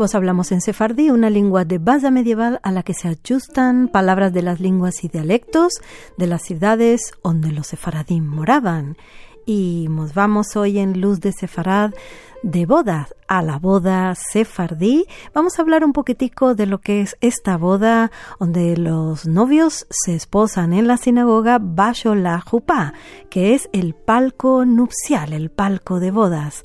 Vos hablamos en sefardí, una lengua de base medieval a la que se ajustan palabras de las lenguas y dialectos de las ciudades donde los sefaradín moraban. Y nos vamos hoy en Luz de Sefarad de bodas a la boda sefardí. Vamos a hablar un poquitico de lo que es esta boda donde los novios se esposan en la sinagoga bajo la jupá, que es el palco nupcial, el palco de bodas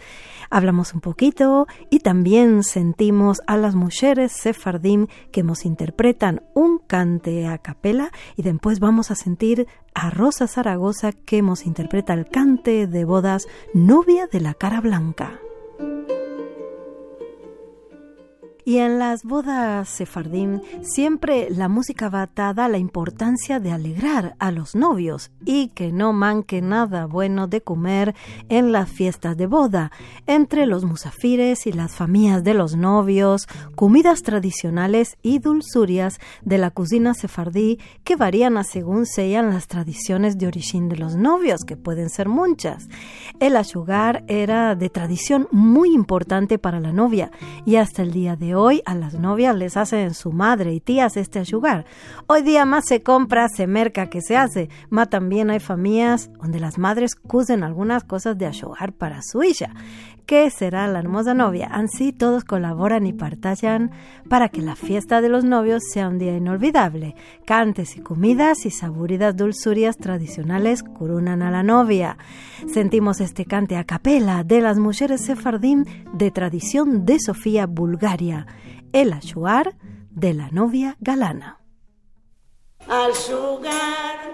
hablamos un poquito y también sentimos a las mujeres sefardim que nos interpretan un cante a capela y después vamos a sentir a Rosa Zaragoza que nos interpreta el cante de bodas Novia de la cara blanca. Y en las bodas sefardim siempre la música batada la importancia de alegrar a los novios y que no manque nada bueno de comer en las fiestas de boda. Entre los musafires y las familias de los novios, comidas tradicionales y dulzurias de la cocina sefardí que varían a según sean las tradiciones de origen de los novios, que pueden ser muchas. El ayugar era de tradición muy importante para la novia y hasta el día de hoy a las novias les hacen su madre y tías este ayugar. Hoy día más se compra, se merca que se hace, más también hay familias donde las madres cusen algunas cosas de ayugar para su hija, que será la hermosa novia. Así todos colaboran y partallan para que la fiesta de los novios sea un día inolvidable. Cantes y comidas y saboridas dulzurias tradicionales coronan a la novia. Sentimos este cante a capela de las mujeres sefardim de tradición de Sofía, Bulgaria el ayuar de la novia galana. Al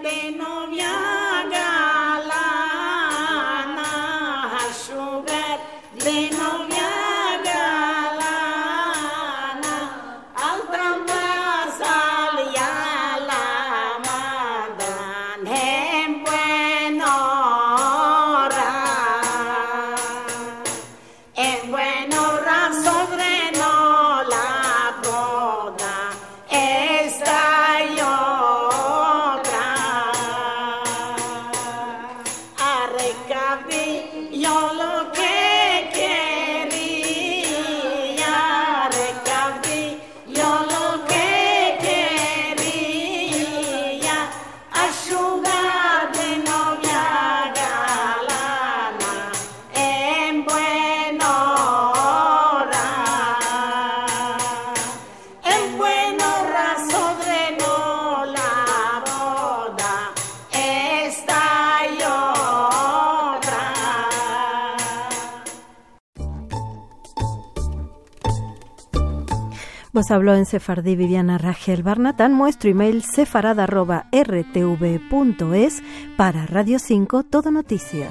de novia Vos habló en Sefardí Viviana Rachel Barnatán. Nuestro email sefarad.rtv.es para Radio 5 Todo Noticias.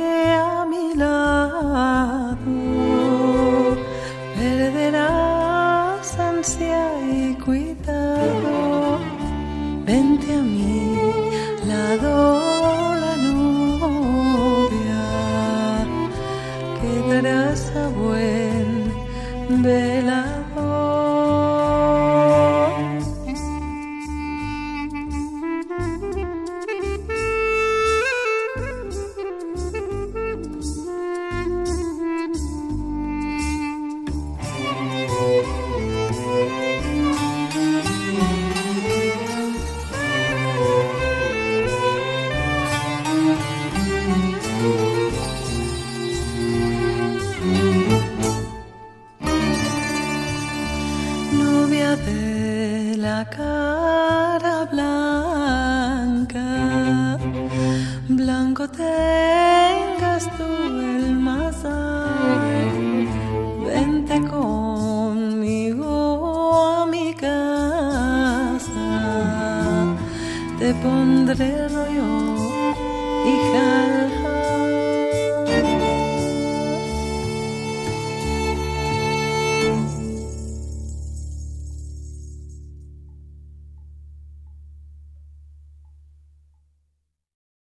De la cara blanca, blanco tengas tú el mazal, vente conmigo a mi casa, te pondré rollo y jal